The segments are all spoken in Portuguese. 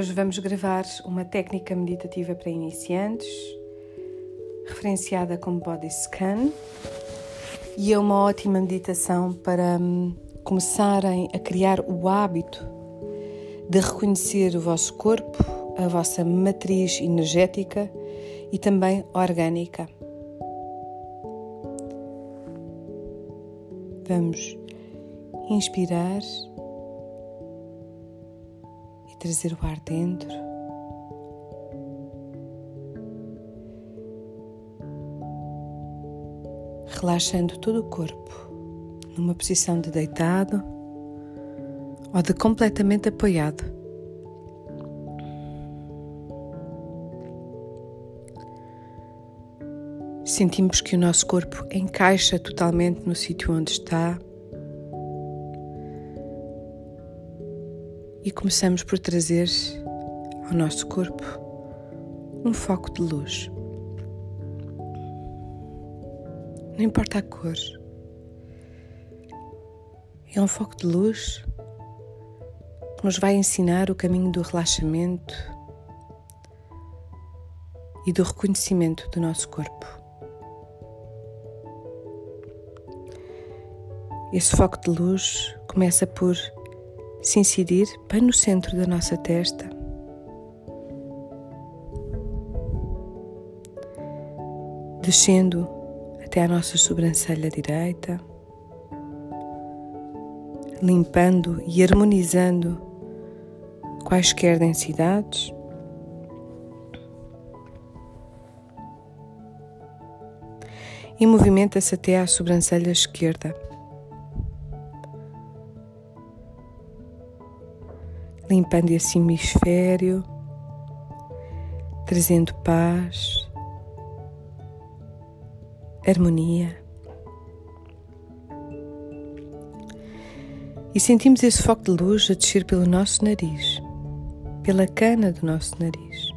Hoje vamos gravar uma técnica meditativa para iniciantes, referenciada como Body Scan, e é uma ótima meditação para hum, começarem a criar o hábito de reconhecer o vosso corpo, a vossa matriz energética e também orgânica. Vamos inspirar trazer o ar dentro. Relaxando todo o corpo numa posição de deitado ou de completamente apoiado. Sentimos que o nosso corpo encaixa totalmente no sítio onde está e começamos por trazer ao nosso corpo um foco de luz. Não importa a cor, é um foco de luz que nos vai ensinar o caminho do relaxamento e do reconhecimento do nosso corpo. Esse foco de luz começa por se incidir bem no centro da nossa testa. Descendo até a nossa sobrancelha direita, limpando e harmonizando quaisquer densidades. E movimenta-se até à sobrancelha esquerda. Limpando esse hemisfério, trazendo paz, harmonia. E sentimos esse foco de luz a descer pelo nosso nariz, pela cana do nosso nariz,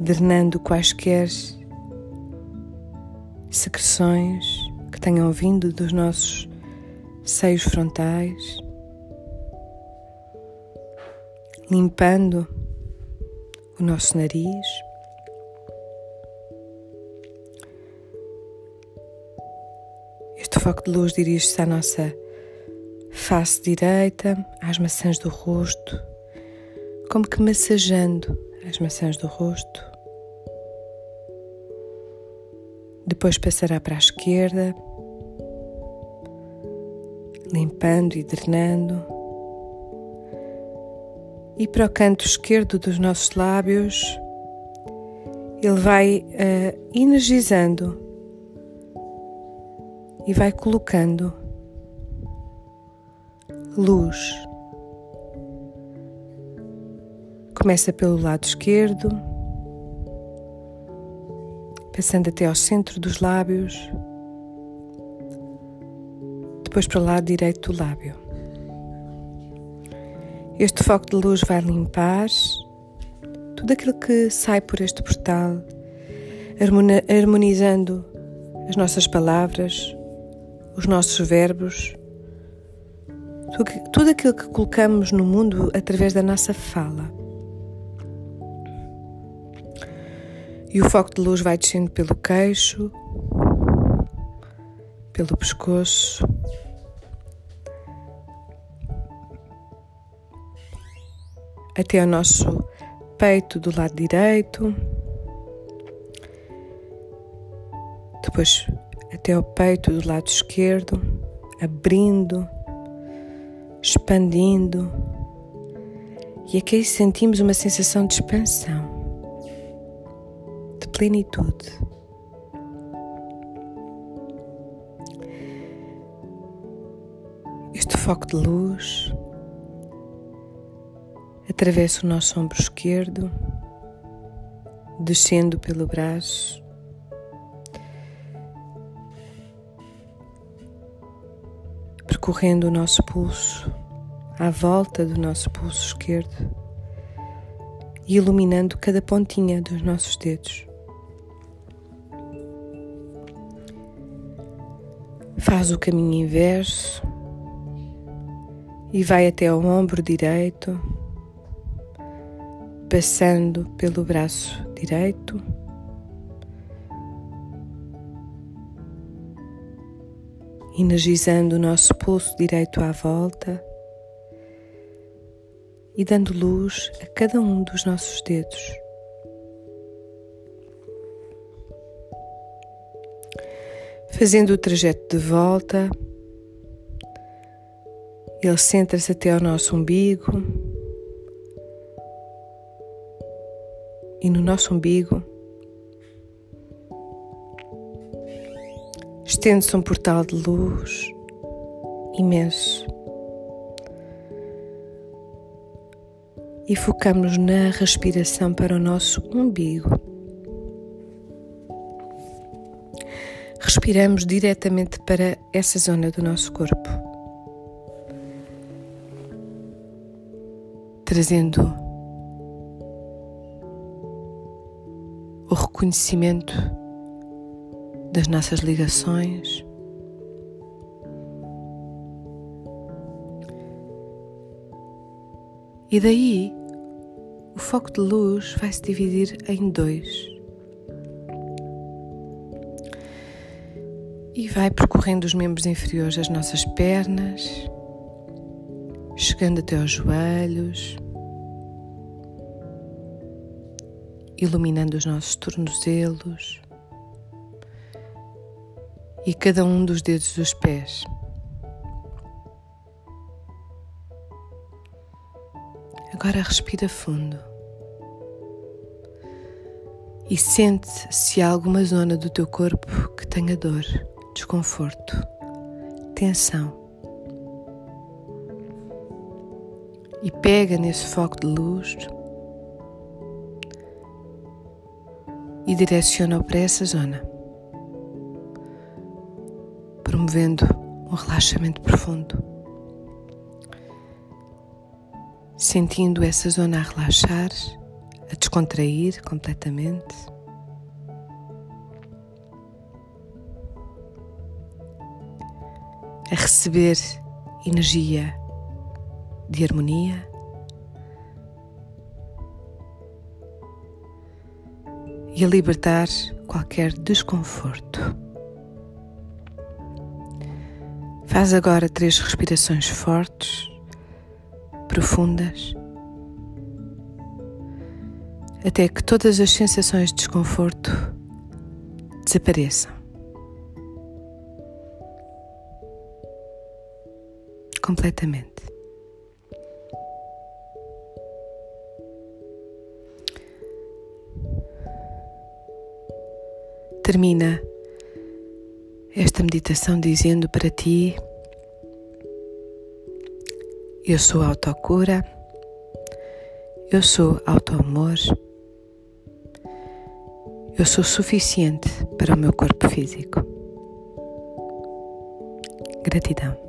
drenando quaisquer secreções que tenham vindo dos nossos seios frontais limpando o nosso nariz. Este foco de luz dirige-se à nossa face direita, às maçãs do rosto, como que massageando as maçãs do rosto. Depois passará para a esquerda, limpando e drenando e para o canto esquerdo dos nossos lábios, ele vai uh, energizando e vai colocando luz. Começa pelo lado esquerdo, passando até ao centro dos lábios, depois para o lado direito do lábio. Este foco de luz vai limpar tudo aquilo que sai por este portal, harmonizando as nossas palavras, os nossos verbos, tudo aquilo que colocamos no mundo através da nossa fala. E o foco de luz vai descendo pelo queixo, pelo pescoço, até ao nosso peito do lado direito, depois até ao peito do lado esquerdo, abrindo, expandindo, e aqui sentimos uma sensação de expansão, de plenitude. Este foco de luz atravessa o nosso ombro esquerdo, descendo pelo braço. Percorrendo o nosso pulso, à volta do nosso pulso esquerdo e iluminando cada pontinha dos nossos dedos. Faz o caminho inverso, e vai até ao ombro direito, passando pelo braço direito. Energizando o nosso pulso direito à volta e dando luz a cada um dos nossos dedos. Fazendo o trajeto de volta, ele centra-se até ao nosso umbigo e no nosso umbigo estende-se um portal de luz imenso. E focamos na respiração para o nosso umbigo. Respiramos diretamente para essa zona do nosso corpo, trazendo o reconhecimento das nossas ligações. E daí o foco de luz vai se dividir em dois. e vai percorrendo os membros inferiores das nossas pernas, chegando até aos joelhos, iluminando os nossos tornozelos e cada um dos dedos dos pés. Agora respira fundo e sente se há alguma zona do teu corpo que tenha dor desconforto, tensão. E pega nesse foco de luz e direciona-o para essa zona, promovendo um relaxamento profundo. Sentindo essa zona a relaxar, a descontrair completamente. a receber energia de harmonia. E a libertar qualquer desconforto. Faz agora três respirações fortes, profundas, até que todas as sensações de desconforto desapareçam. completamente. Termina esta meditação dizendo para ti: Eu sou autocura, eu sou autoamor, eu sou suficiente para o meu corpo físico. Gratidão.